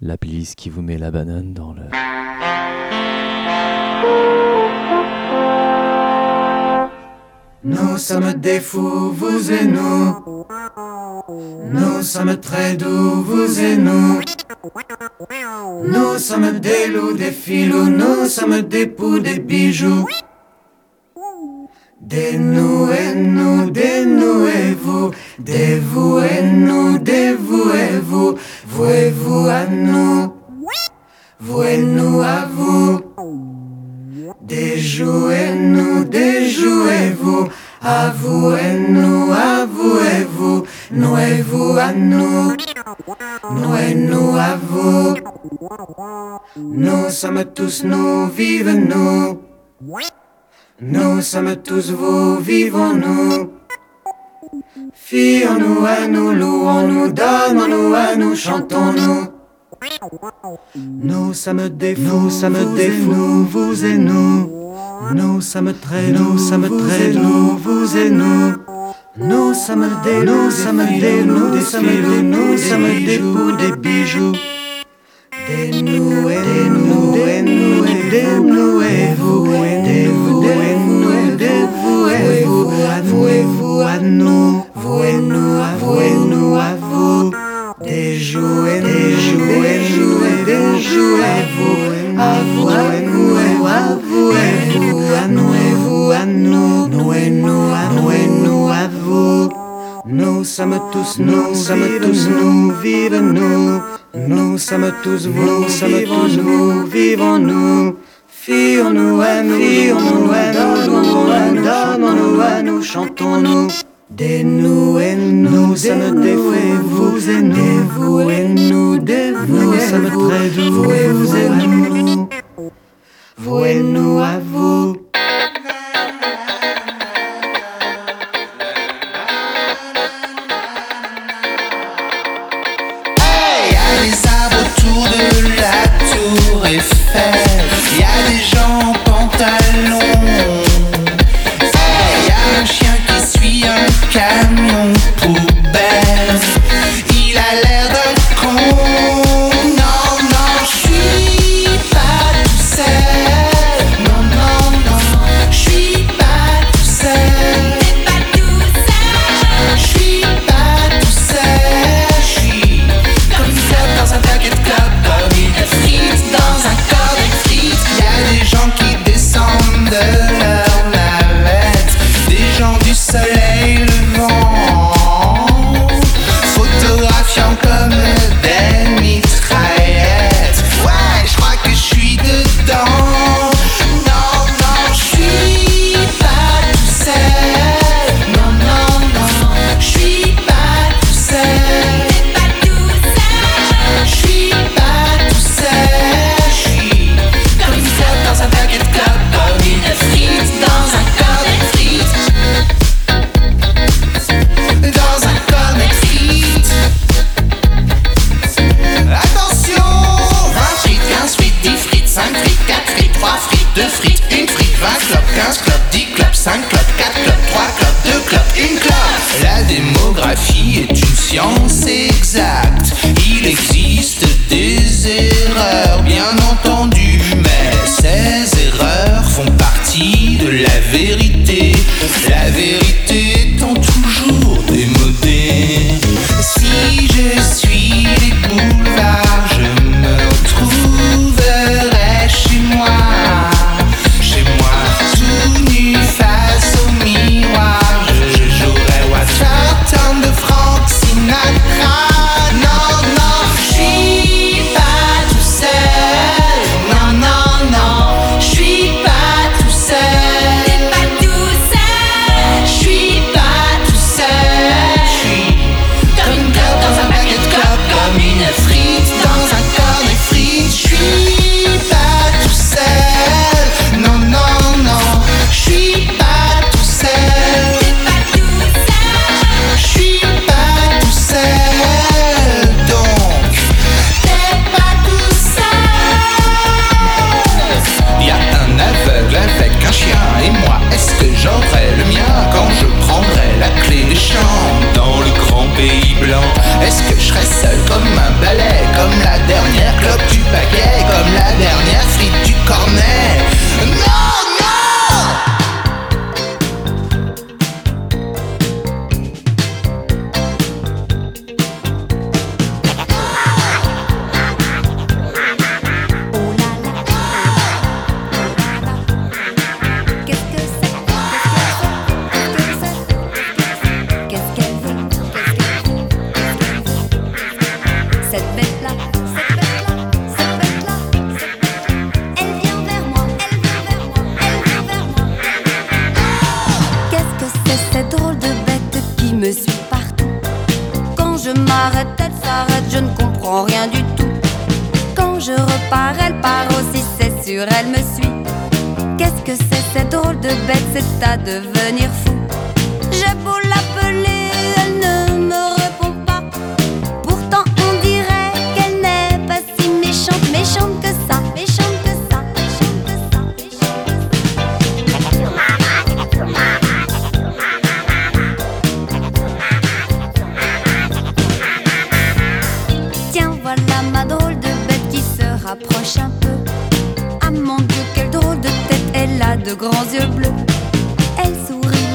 la playlist qui vous met la banane dans le... Nous sommes des fous, vous et nous. Nous sommes très doux, vous et nous. Nous sommes des loups, des filous, nous sommes des poux, des bijoux. Des nous et nous, des nous et vous, des vous et nous, des vous et vous, vous et vous à nous, vous et nous à vous? Déjouez-nous, déjouez-vous, à vous et nous, à nous? Et vous à nous, nous et nous à vous? Nous sommes tous nous, vive nous. Nous sommes tous vous, vivons-nous. Fions-nous à nous, louons-nous, donnons-nous à nous, chantons-nous. Nous sommes des fous, nous sommes des fous, vous et nous. Nous sommes très, nous sommes très, nous, vous et nous. Nous sommes des, nous sommes des, nous, des filous, nous sommes des poux, des bijoux. Des nous et des nous, des nous et des nous et vous, des vous, nous, vous et nous, à vous et nous à vous. Des jouets, des jouets, jouets, des jouets, vous, à vous, à vous, et à vous, et vous, à nous, et vous, à nous, nous et nous, à nous et nous, à vous. Nous sommes tous, nous sommes tous, nous vivons nous. Nous sommes tous vous, sommes tous nous, vivons-nous. Fions-nous à nous, fions-nous à nous, donnons-nous à nous, chantons-nous. Des nous et nous, nous sommes des fous, vous et nous, des vous et nous, des vous nous sommes très doux, vous et nous, vous et nous à vous.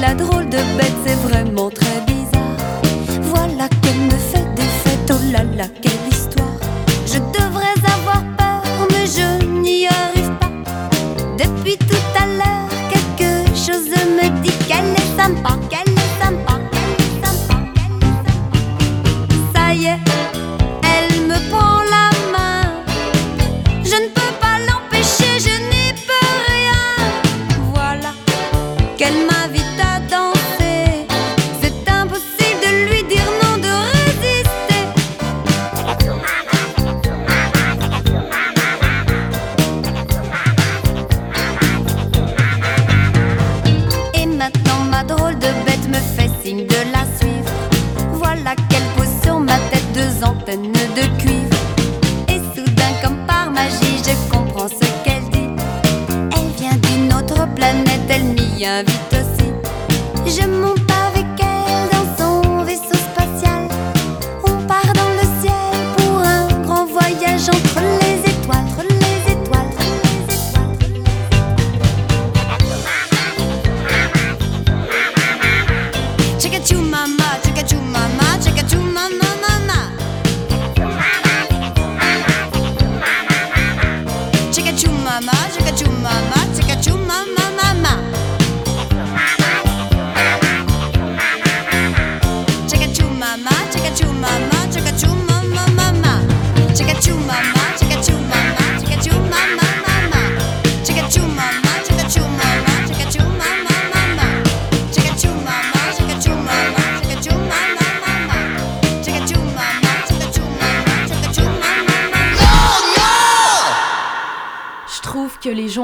La drôle de bête, c'est vraiment très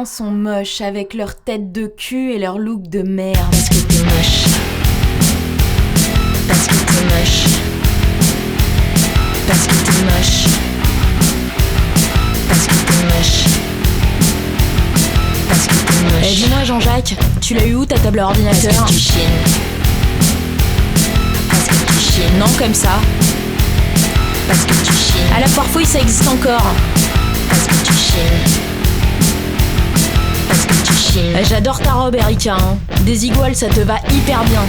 gens sont moches avec leur tête de cul et leur look de merde. Parce que t'es moche. Parce que t'es moche. Parce que t'es moche. Parce que t'es moche. Parce que t'es Eh, moche. dis-moi Jean-Jacques, tu l'as eu où ta table Parce ordinateur que tu chines. Parce que tu chines. Non, comme ça. Parce que tu chines. À la foire fouille, ça existe encore. Parce que tu chines. Eh, J'adore ta robe, Erika. hein. Des iguales, ça te va hyper bien.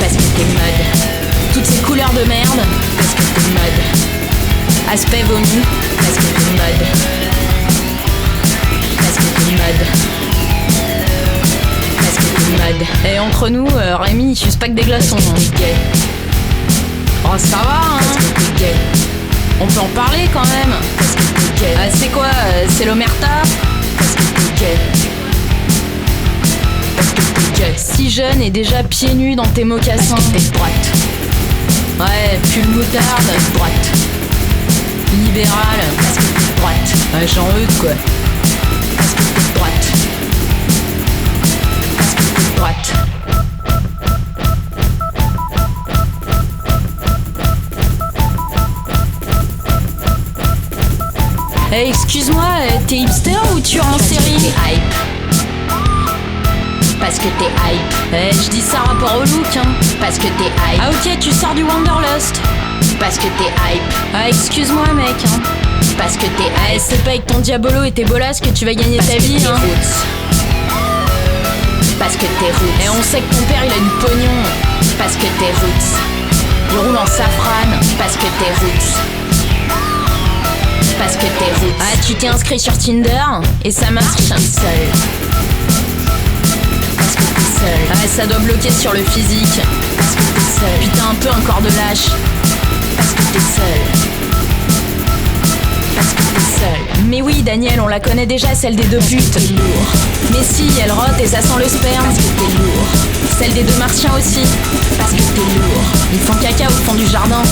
Parce que t'es mode. Toutes ces couleurs de merde. Parce que t'es mode. Aspect vomi. Parce que t'es mode. Parce que t'es mode. Parce que t'es mode. Et entre nous, euh, Rémi, il suce pas que des glaçons. hein. Oh, ça va, Parce hein. On peut en parler quand même. Parce que t'es gay. Ah, c'est quoi euh, C'est l'omerta? Si jeune et déjà pieds nus dans tes mocassins. T'es droite. Ouais, pull moutarde. Droite. Libéral. Droite. Ouais, Jean Eudes, quoi. Droite. Droite. Eh, excuse-moi, euh, t'es hipster ou tu es en série t'es hype. Parce que t'es hype. Eh, je dis ça rapport au look, hein. Parce que t'es hype. Ah, ok, tu sors du Wanderlust. Parce que t'es hype. Ah, excuse-moi, mec, hein. Parce que t'es Eh, hype. c'est pas avec ton diabolo et tes bolasses que tu vas gagner Parce ta que vie, t'es hein. roots. Parce que t'es roots. Et on sait que ton père, il a du pognon. Parce que t'es roots. Il roule en safrane. Parce que t'es roots. Parce que t'es roots. Ah, tu t'es inscrit sur Tinder et ça marche. Seul. Parce que t'es seul. Ah, ça doit bloquer sur le physique. Parce que t'es seul. Puis t'as un peu un corps de lâche. Parce que t'es seul. Parce que t'es seul. Mais oui, Daniel, on la connaît déjà, celle des deux putes. lourd. Mais si, elle rote et ça sent le sperme. Parce que t'es lourd. Celle des deux martiens aussi. Parce que t'es lourd. Ils font caca au fond du jardin.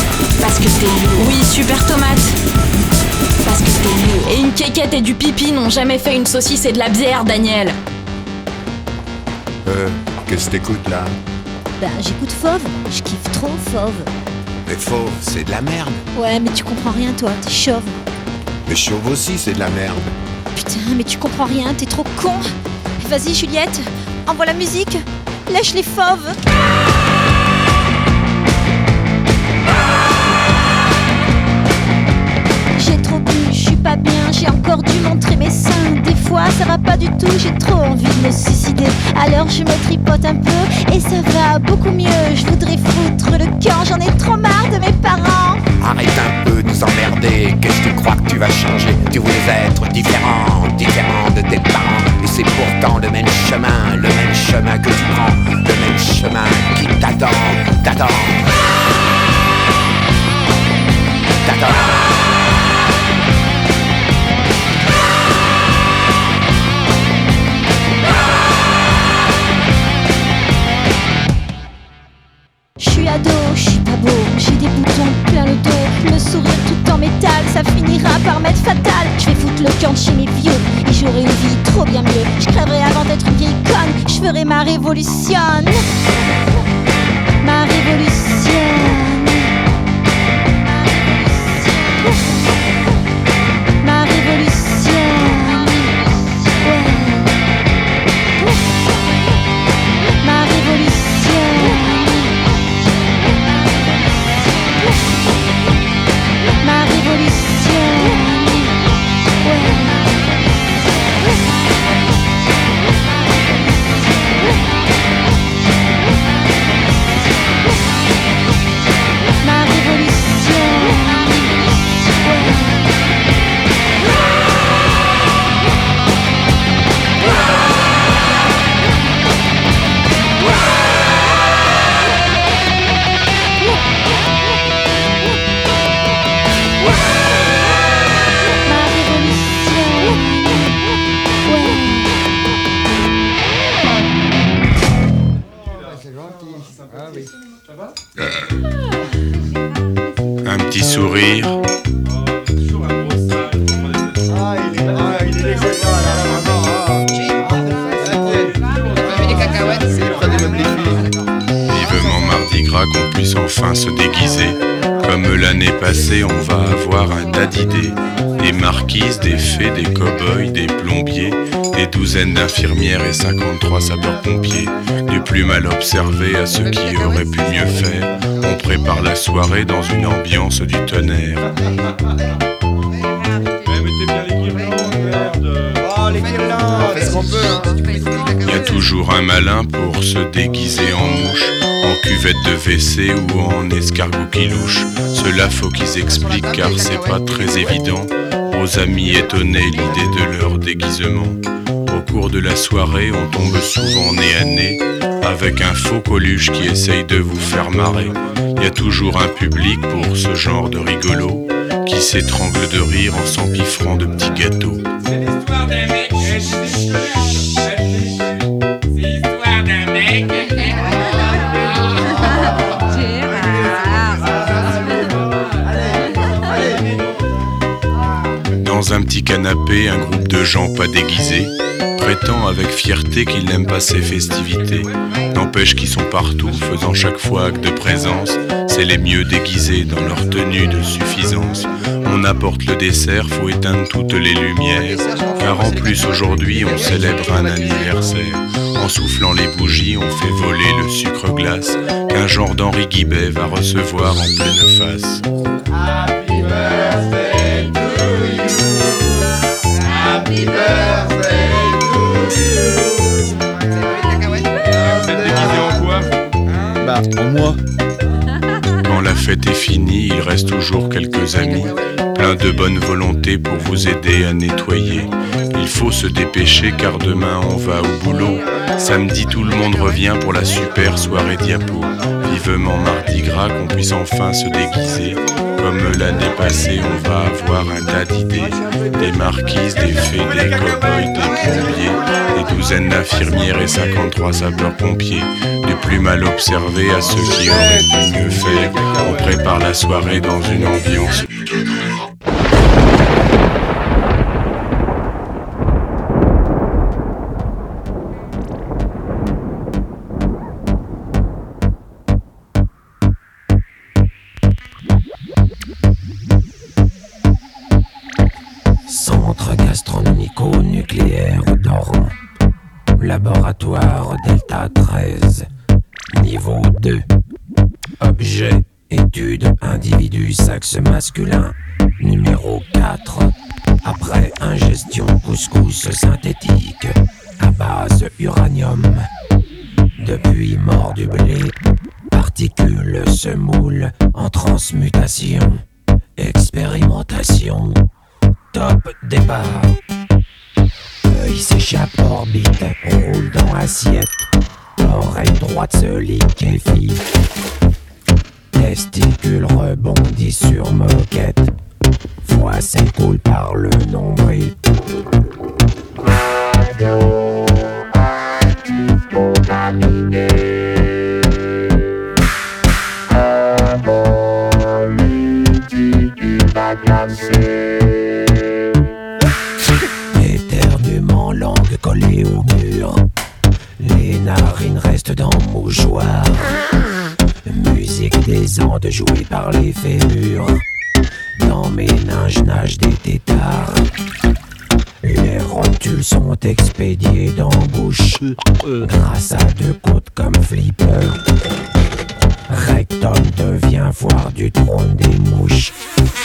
Parce que t'es lourd. Oui, super tomate. Parce que t'es lourd. Et une quéquette et du pipi n'ont jamais fait une saucisse et de la bière, Daniel. Euh, qu'est-ce que t'écoutes là? Ben, j'écoute Fauve. Je kiffe trop Fauve. Mais faux, c'est de la merde. Ouais, mais tu comprends rien, toi. T'es chauve. Mais chauve aussi, c'est de la merde. Putain, mais tu comprends rien. T'es trop con. Vas-y, Juliette. Envoie la musique. Lèche les fauves. J'ai encore dû montrer mes seins. Des fois ça va pas du tout, j'ai trop envie de me suicider. Alors je me tripote un peu et ça va beaucoup mieux. Je voudrais foutre le camp, j'en ai trop marre de mes parents. Arrête un peu de nous emmerder. Qu'est-ce que tu crois que tu vas changer? Tu voulais être différent, différent de tes parents. Et c'est pourtant le même chemin, le même chemin que tu prends, le même chemin qui t'attend, t'attend. T'attend. Sourire tout en métal, ça finira par m'être fatal. Je vais foutre le camp de chez mes vieux et j'aurai une vie trop bien mieux. Je crèverai avant d'être une vieille conne, je ferai ma révolution. Ma révolution. Et 53 sapeurs-pompiers. Du plus mal observé à ceux qui auraient pu mieux faire. On prépare la soirée dans une ambiance du tonnerre. Il y a toujours un malin pour se déguiser en mouche, en cuvette de WC ou en escargot qui louche. Cela faut qu'ils expliquent car c'est pas très évident aux amis étonnés l'idée de leur déguisement. Au cours de la soirée, on tombe souvent nez à nez avec un faux coluche qui essaye de vous faire marrer. Il y a toujours un public pour ce genre de rigolo qui s'étrangle de rire en s'empiffrant de petits gâteaux. C'est l'histoire d'un mec. C'est l'histoire d'un mec. Dans un petit canapé, un groupe de gens pas déguisés prétend avec fierté qu'ils n'aiment pas ces festivités. N'empêche qu'ils sont partout, faisant chaque fois acte de présence. C'est les mieux déguisés dans leur tenue de suffisance. On apporte le dessert, faut éteindre toutes les lumières. Car en plus aujourd'hui, on célèbre un anniversaire. En soufflant les bougies, on fait voler le sucre glace qu'un genre d'Henri Guibet va recevoir en pleine face. Moi. Quand la fête est finie, il reste toujours quelques amis, plein de bonne volonté pour vous aider à nettoyer. Il faut se dépêcher car demain on va au boulot. Samedi tout le monde revient pour la super soirée diapo. Vivement mardi gras qu'on puisse enfin se déguiser. Comme l'année passée, on va avoir un tas d'idées. Des marquises, des fées, des cow-boys, des plombiers, des douzaines d'infirmières et 53 sapeurs-pompiers. Du plus plus mal observé à ceux qui auraient pu mieux faire. On prépare la soirée dans une ambiance sexe masculin. Numéro 4. Après ingestion couscous synthétique à base uranium. Depuis mort du blé, particules se moulent en transmutation. Expérimentation. Top départ. Œil s'échappe orbite, roule dans assiette. Oreille droite se liquéfie. Testicule rebondit sur moquette. Foie s'écoule par le nombril. Andes jouée par les fémurs. Dans mes ninges nagent des tétards. Les rotules sont expédiées dans. Grâce à deux côtes comme flipper. Rectum devient foire du trône des mouches.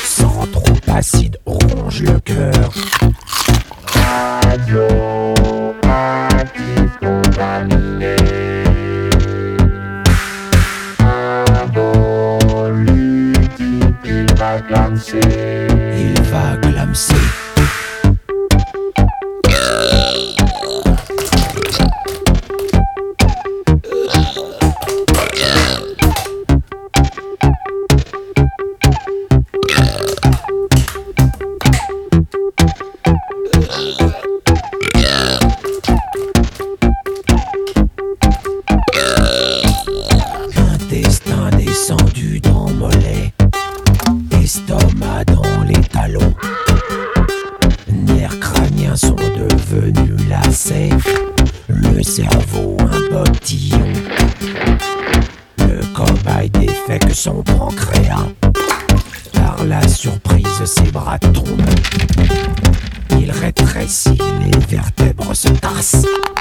Sans trop acide ronge le cœur. Mass.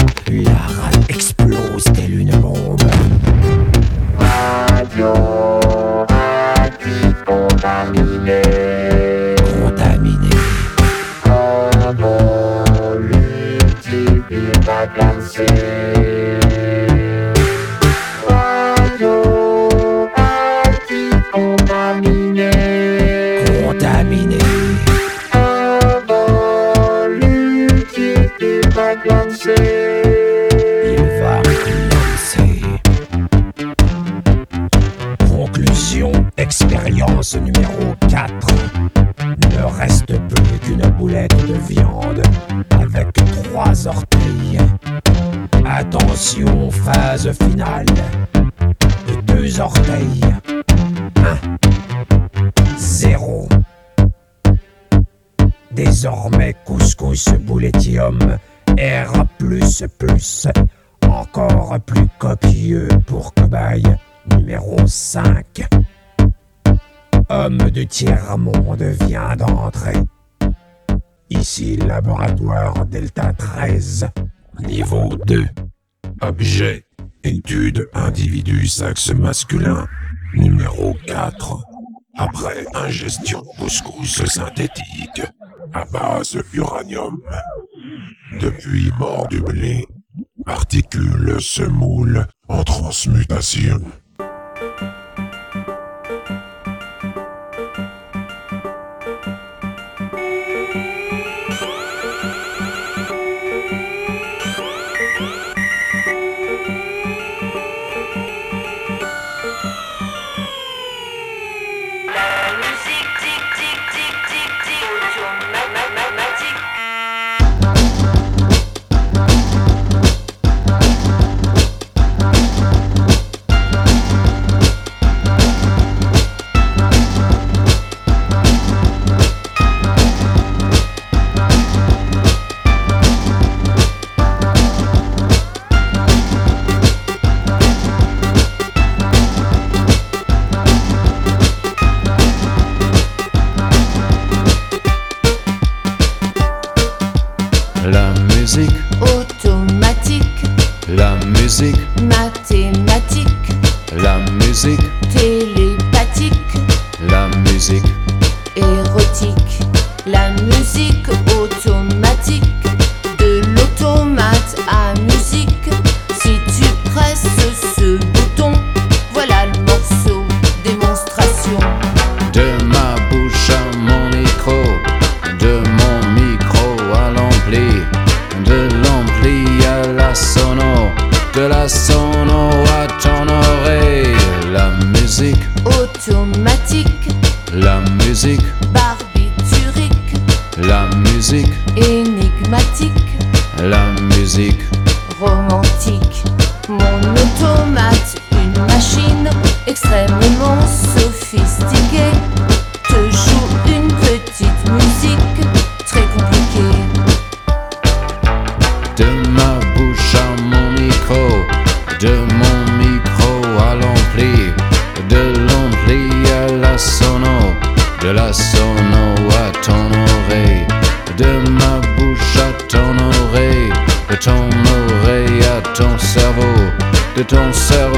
Laboratoire Delta 13, niveau 2. Objet, étude individu sexe masculin, numéro 4. Après ingestion couscous synthétique à base uranium. Depuis mort du blé, particules se moulent en transmutation. La musique, barbiturique, la musique, énigmatique, la de ton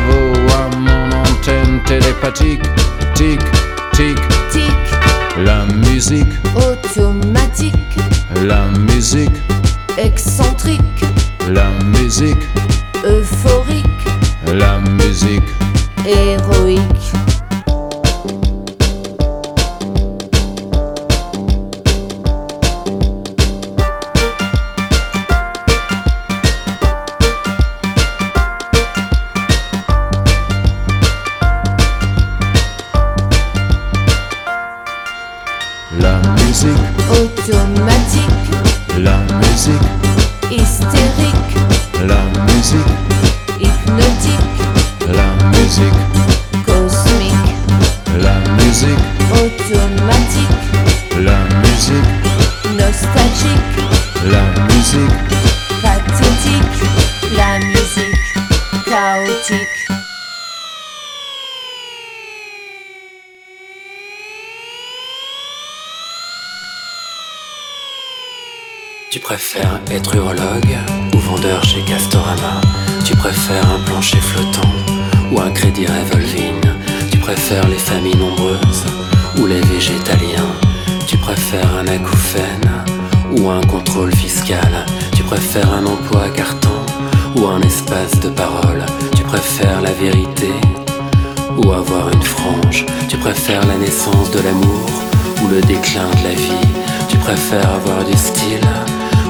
musique, nostalgique, la musique, pathétique, la musique, chaotique. Tu préfères être urologue ou vendeur chez Castorama? Tu préfères un plancher flottant ou un crédit revolving? Tu préfères les familles nombreuses ou les végétaliens? Tu préfères un acouphène ou un contrôle fiscal? Tu préfères un emploi carton ou un espace de parole? Tu préfères la vérité ou avoir une frange? Tu préfères la naissance de l'amour ou le déclin de la vie? Tu préfères avoir du style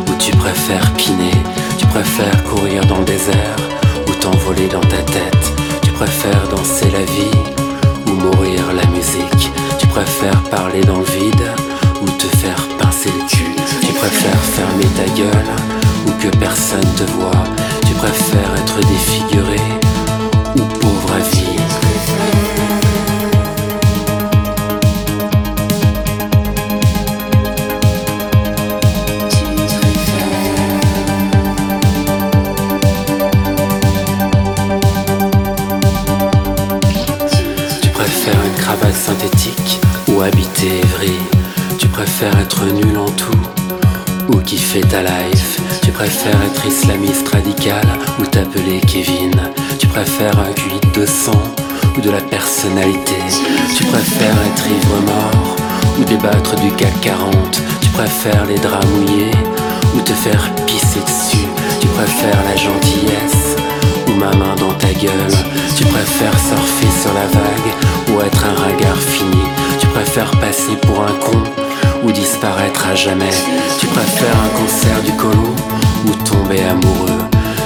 ou tu préfères piner? Tu préfères courir dans le désert ou t'envoler dans ta tête? Tu préfères danser la vie ou mourir la musique? Préfères parler dans le vide ou te faire pincer le cul. Tu préfères fermer ta gueule ou que personne te voit Tu préfères être défiguré ou pauvre à vie préfères être nul en tout ou kiffer ta life. Tu préfères être islamiste radical ou t'appeler Kevin. Tu préfères un cuit de sang ou de la personnalité. Tu préfères être ivre mort ou débattre du CAC 40 Tu préfères les draps mouillés ou te faire pisser dessus. Tu préfères la gentillesse ou ma main dans ta gueule. Tu préfères surfer sur la vague ou être un ringard fini. Tu préfères passer pour un con ou disparaître à jamais. Tu préfères un concert du colon ou tomber amoureux?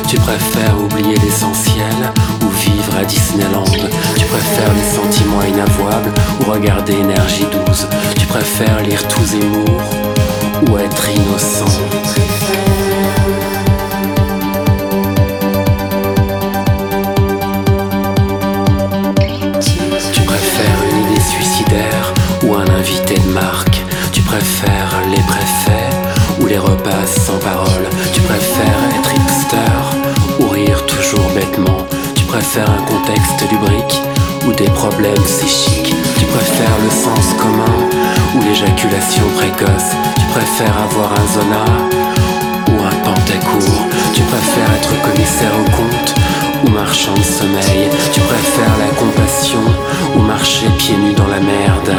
Tu préfères oublier l'essentiel ou vivre à Disneyland? Tu préfères les sentiments inavouables ou regarder Énergie 12 Tu préfères lire tous Zemmour ou être innocent? Les repas sans parole. Tu préfères être hipster ou rire toujours bêtement. Tu préfères un contexte lubrique ou des problèmes psychiques. Tu préfères le sens commun ou l'éjaculation précoce. Tu préfères avoir un zona ou un pantacourt Tu préfères être commissaire au compte ou marchand de sommeil. Tu préfères la compassion ou marcher pieds nus dans la merde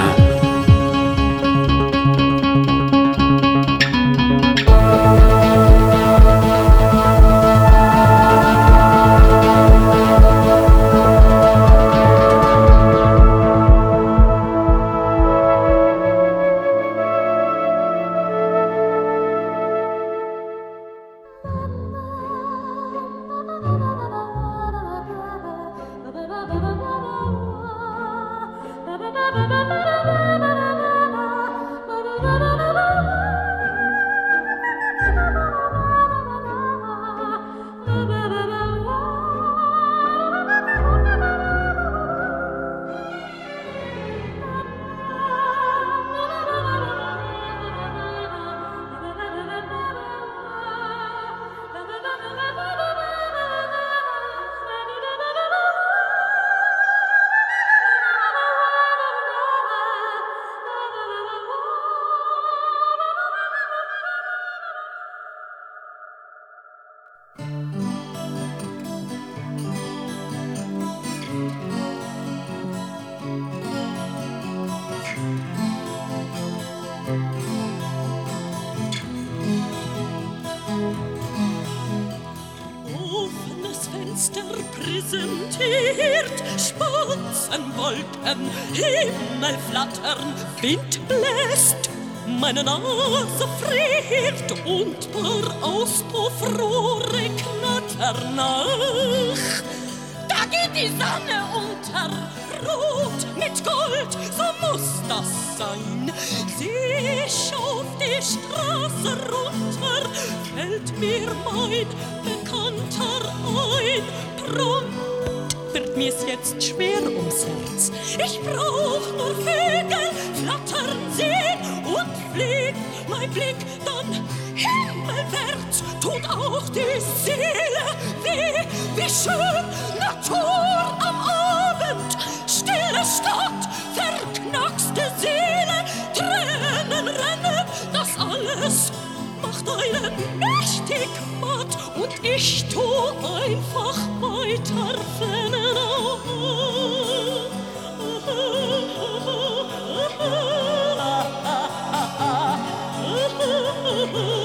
die Sonne unter, rot mit Gold, so muss das sein. Seh ich auf die Straße runter, fällt mir mein Bekannter ein. Prompt wird mir's jetzt schwer ums Herz. Ich brauch nur Vögel flattern sehen und fliegt mein Blick dann himmelwärts, tut auch die Seele weh, wie schön ihr Tor am Abend, stille Stadt, verknackste Seele, Tränen rennen, das alles macht einen mächtig matt. Und ich tu einfach weiter flennen Oh,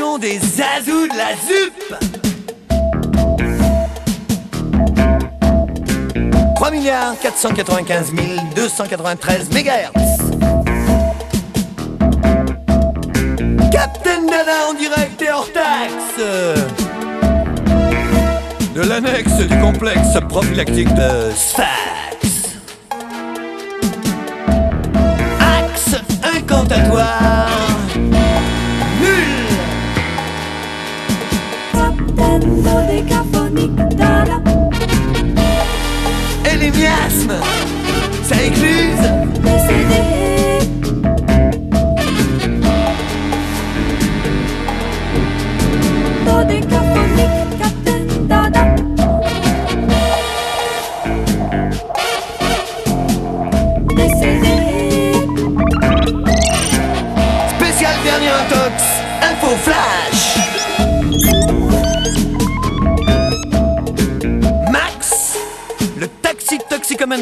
des azous de la ZUP. 3 milliards 495 293 mégahertz. Captain Dada en direct et hors taxe. De l'annexe du complexe prophylactique de Sfax. Axe incantatoire. Ça écluse.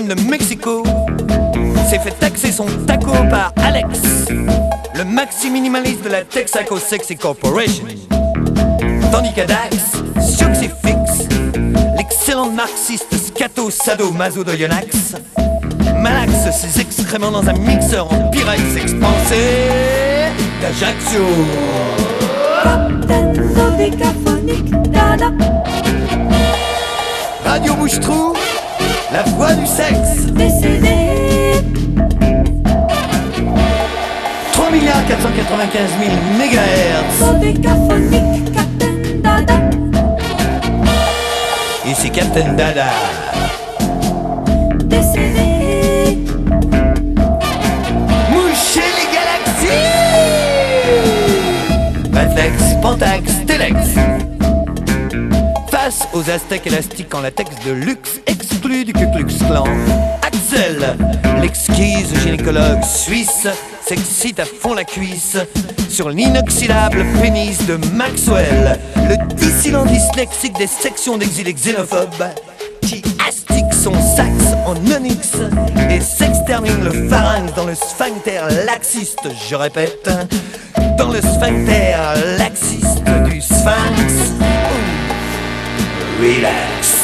De Mexico, s'est fait taxer son taco par Alex, le maxi minimaliste de la Texaco Sexy Corporation. Tandis qu'à Dax, Suxifix, l'excellent marxiste scato sado maso de Yonax, malaxe ses excréments dans un mixeur en pyrex expansé d'Ajaccio. Radio Bouche-Trou, la voix du sexe. 3 milliards 495 000 mégahertz. Ici Captain Dada. Moucher les galaxies Réflexe, Pentax, Telex Face aux aztèques élastiques en latex de luxe Axel, l'exquise gynécologue suisse s'excite à fond la cuisse sur l'inoxydable pénis de Maxwell, le dissident dyslexique des sections d'exilés xénophobes qui astique son sax en onyx et s'extermine le pharynx dans le sphincter laxiste, je répète, dans le sphincter laxiste du sphinx. Relax.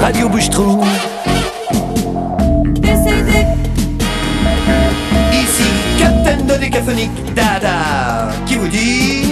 Radio Bouche-Trou. Ici Captain Dodécaphonique Dada. Qui vous dit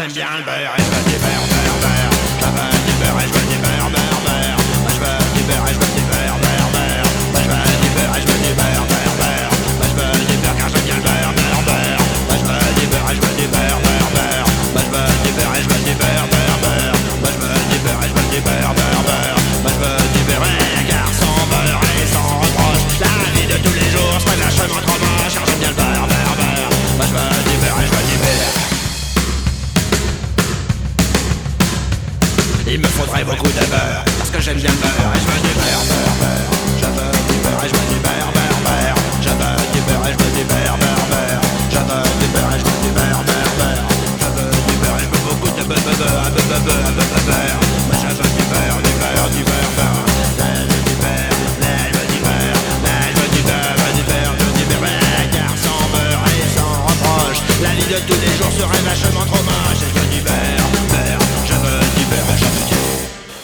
j'aime bien le beurre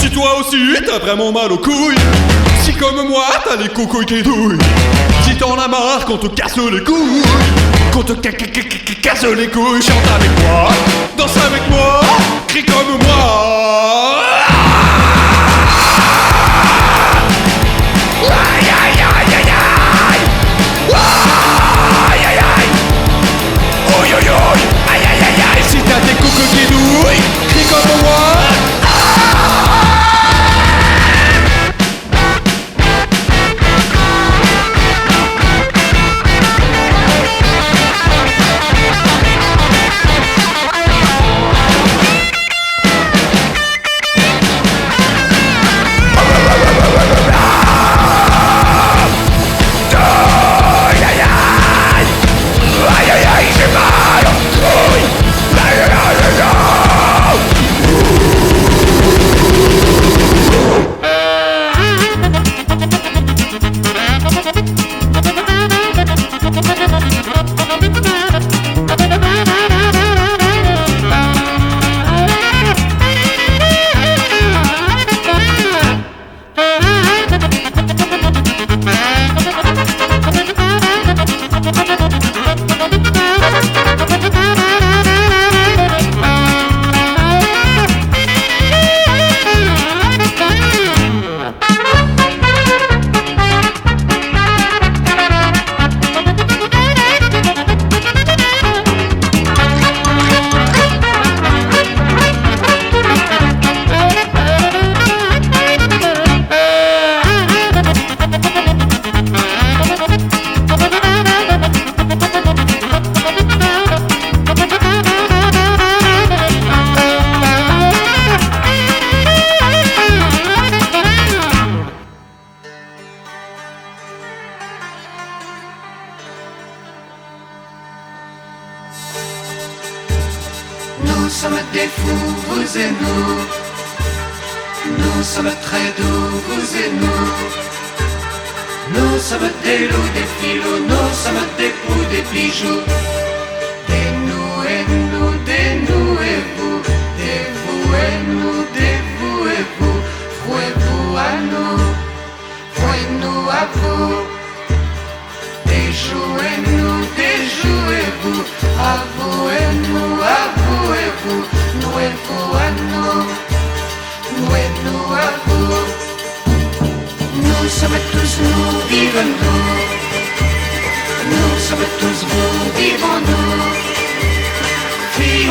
Si toi aussi t'as vraiment mal aux couilles, si comme moi t'as les coucouilles qui douillent, si t'en as marre qu'on te casse les couilles, qu'on te casse les couilles, chante avec moi, danse avec moi, crie comme moi. Si t'as des on the wall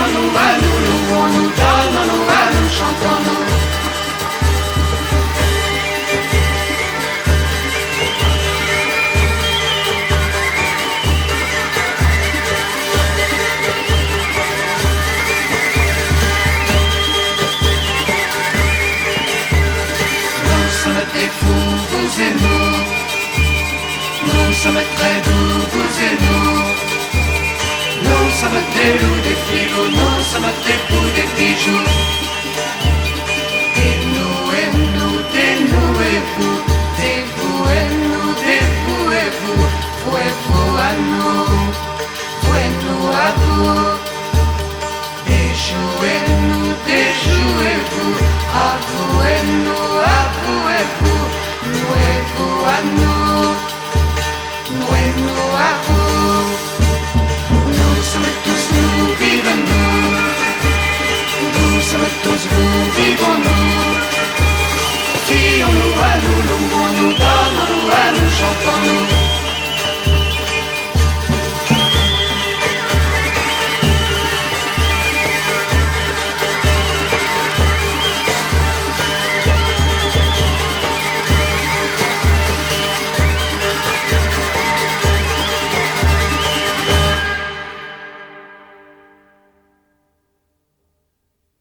Nous, à nous. Nous vous et nous. Nous sommes très doux, vous et nous. ça de plaît ou des fils de ça me plaît pour des bijoux. Des nous et nous, des nous et de des vous et nous, des vous et vous, Doucement tous nous vivons nous Doucement tous nous vivons nous Fions-nous à nous, louons-nous, donnons-nous à nous, chantons-nous.